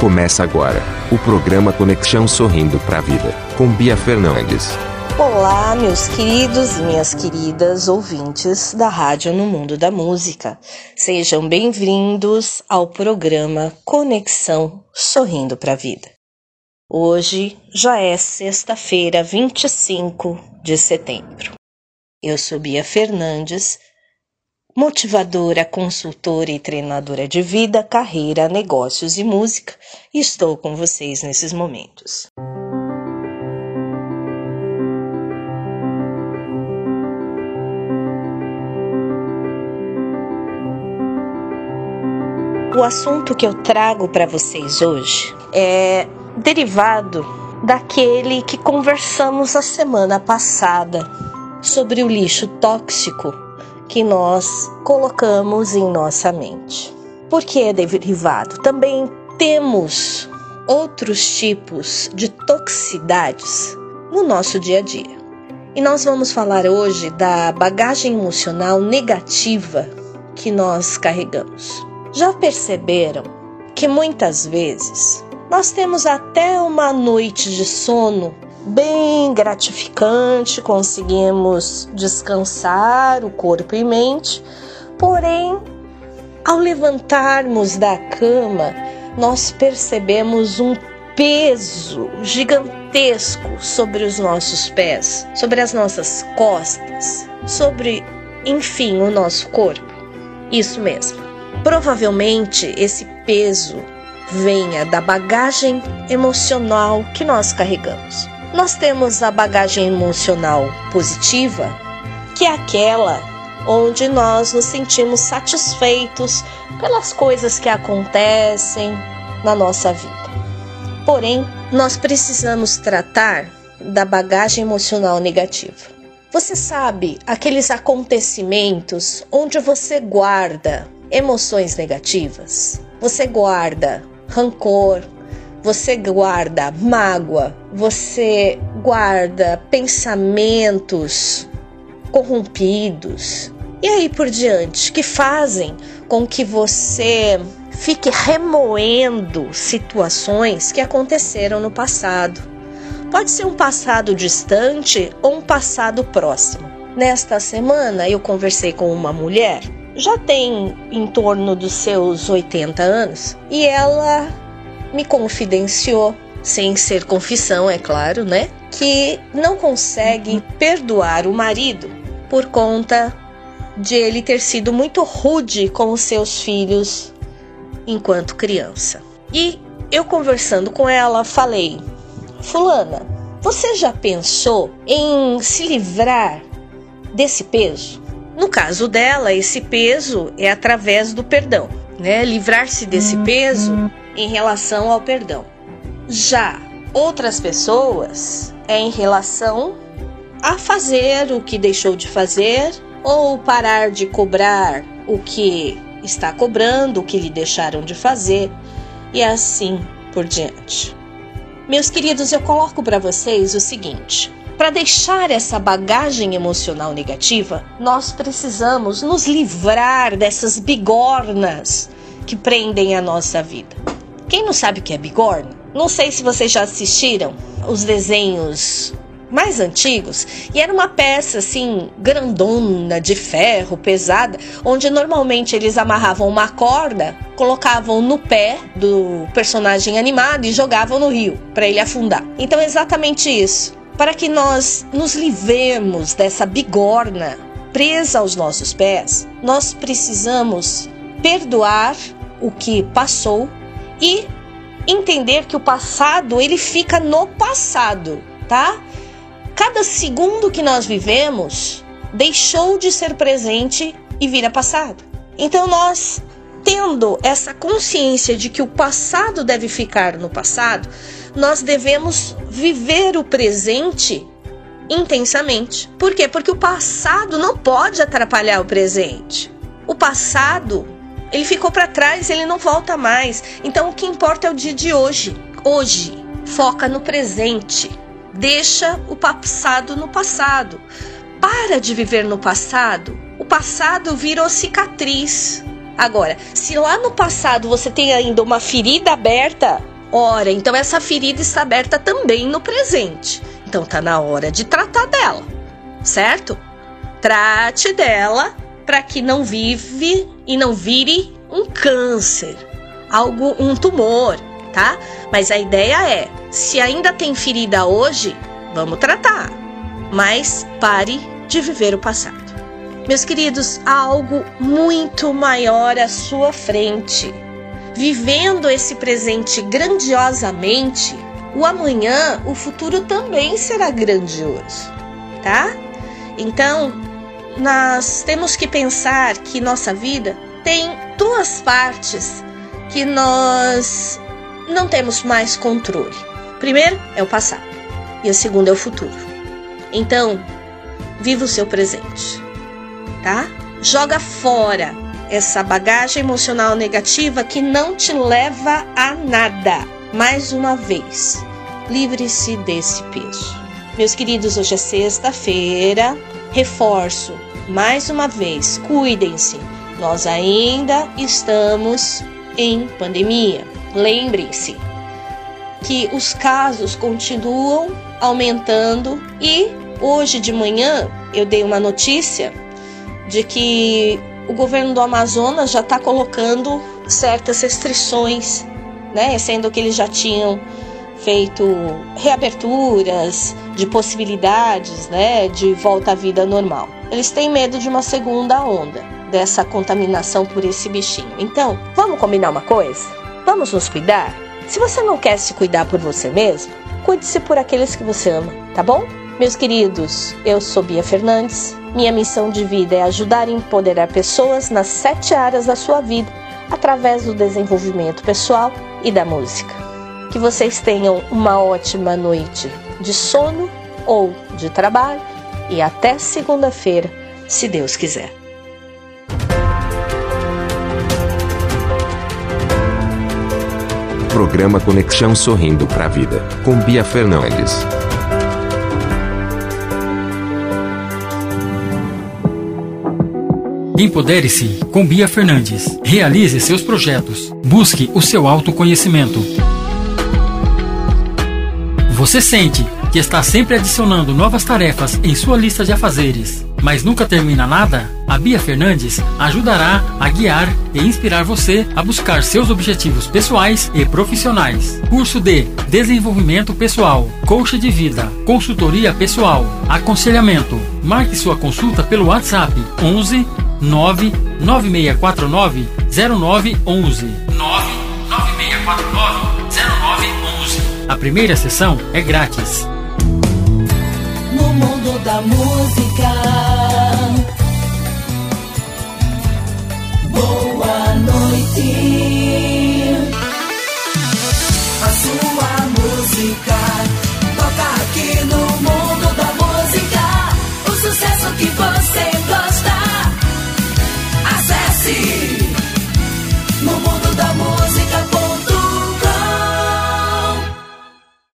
Começa agora o programa Conexão Sorrindo para a Vida, com Bia Fernandes. Olá, meus queridos e minhas queridas ouvintes da Rádio no Mundo da Música. Sejam bem-vindos ao programa Conexão Sorrindo para a Vida. Hoje já é sexta-feira, 25 de setembro. Eu sou Bia Fernandes motivadora, consultora e treinadora de vida, carreira, negócios e música, e estou com vocês nesses momentos. O assunto que eu trago para vocês hoje é derivado daquele que conversamos a semana passada sobre o lixo tóxico que nós colocamos em nossa mente. Por que é derivado? Também temos outros tipos de toxicidades no nosso dia a dia. E nós vamos falar hoje da bagagem emocional negativa que nós carregamos. Já perceberam que muitas vezes nós temos até uma noite de sono bem gratificante, conseguimos descansar o corpo e mente, porém, ao levantarmos da cama, nós percebemos um peso gigantesco sobre os nossos pés, sobre as nossas costas, sobre, enfim, o nosso corpo. Isso mesmo. Provavelmente esse peso venha da bagagem emocional que nós carregamos. Nós temos a bagagem emocional positiva, que é aquela onde nós nos sentimos satisfeitos pelas coisas que acontecem na nossa vida. Porém, nós precisamos tratar da bagagem emocional negativa. Você sabe aqueles acontecimentos onde você guarda emoções negativas? Você guarda rancor, você guarda mágoa, você guarda pensamentos corrompidos e aí por diante que fazem com que você fique remoendo situações que aconteceram no passado. Pode ser um passado distante ou um passado próximo. Nesta semana eu conversei com uma mulher, já tem em torno dos seus 80 anos, e ela me confidenciou, sem ser confissão, é claro, né? Que não consegue perdoar o marido por conta de ele ter sido muito rude com os seus filhos enquanto criança. E eu conversando com ela, falei: Fulana, você já pensou em se livrar desse peso? No caso dela, esse peso é através do perdão, né? Livrar-se desse peso em relação ao perdão. Já outras pessoas é em relação a fazer o que deixou de fazer ou parar de cobrar o que está cobrando, o que lhe deixaram de fazer e assim por diante. Meus queridos, eu coloco para vocês o seguinte: para deixar essa bagagem emocional negativa, nós precisamos nos livrar dessas bigornas que prendem a nossa vida. Quem não sabe o que é bigorna? Não sei se vocês já assistiram os desenhos mais antigos e era uma peça assim grandona de ferro pesada onde normalmente eles amarravam uma corda colocavam no pé do personagem animado e jogavam no rio para ele afundar então é exatamente isso para que nós nos livremos dessa bigorna presa aos nossos pés nós precisamos perdoar o que passou e entender que o passado ele fica no passado, tá? Cada segundo que nós vivemos deixou de ser presente e vira passado. Então nós tendo essa consciência de que o passado deve ficar no passado, nós devemos viver o presente intensamente. Por quê? Porque o passado não pode atrapalhar o presente. O passado ele ficou para trás, ele não volta mais. Então o que importa é o dia de hoje. Hoje, foca no presente. Deixa o passado no passado. Para de viver no passado. O passado virou cicatriz. Agora, se lá no passado você tem ainda uma ferida aberta, ora, então essa ferida está aberta também no presente. Então tá na hora de tratar dela, certo? Trate dela para que não vive e não vire um câncer, algo um tumor, tá? Mas a ideia é, se ainda tem ferida hoje, vamos tratar. Mas pare de viver o passado. Meus queridos, há algo muito maior à sua frente. Vivendo esse presente grandiosamente, o amanhã, o futuro também será grandioso, tá? Então, nós temos que pensar que nossa vida tem duas partes que nós não temos mais controle. Primeiro é o passado e a segunda é o futuro. Então, viva o seu presente tá? Joga fora essa bagagem emocional negativa que não te leva a nada. Mais uma vez, livre-se desse peso. Meus queridos, hoje é sexta-feira. Reforço mais uma vez, cuidem-se. Nós ainda estamos em pandemia. Lembrem-se que os casos continuam aumentando e hoje de manhã eu dei uma notícia de que o governo do Amazonas já está colocando certas restrições, né? Sendo que eles já tinham feito reaberturas de possibilidades, né, de volta à vida normal. Eles têm medo de uma segunda onda dessa contaminação por esse bichinho. Então, vamos combinar uma coisa? Vamos nos cuidar? Se você não quer se cuidar por você mesmo, cuide-se por aqueles que você ama, tá bom? Meus queridos, eu sou Bia Fernandes minha missão de vida é ajudar e empoderar pessoas nas sete áreas da sua vida através do desenvolvimento pessoal e da música. Que vocês tenham uma ótima noite de sono ou de trabalho e até segunda-feira, se Deus quiser. Programa Conexão Sorrindo para a Vida, com Bia Fernandes. Empodere-se com Bia Fernandes. Realize seus projetos. Busque o seu autoconhecimento. Você sente que está sempre adicionando novas tarefas em sua lista de afazeres, mas nunca termina nada? A Bia Fernandes ajudará a guiar e inspirar você a buscar seus objetivos pessoais e profissionais. Curso de Desenvolvimento Pessoal, Coach de Vida, Consultoria Pessoal, Aconselhamento. Marque sua consulta pelo WhatsApp 11 99649 0911. 99649 0911. A primeira sessão é grátis. No mundo da música. Boa noite. A sua música.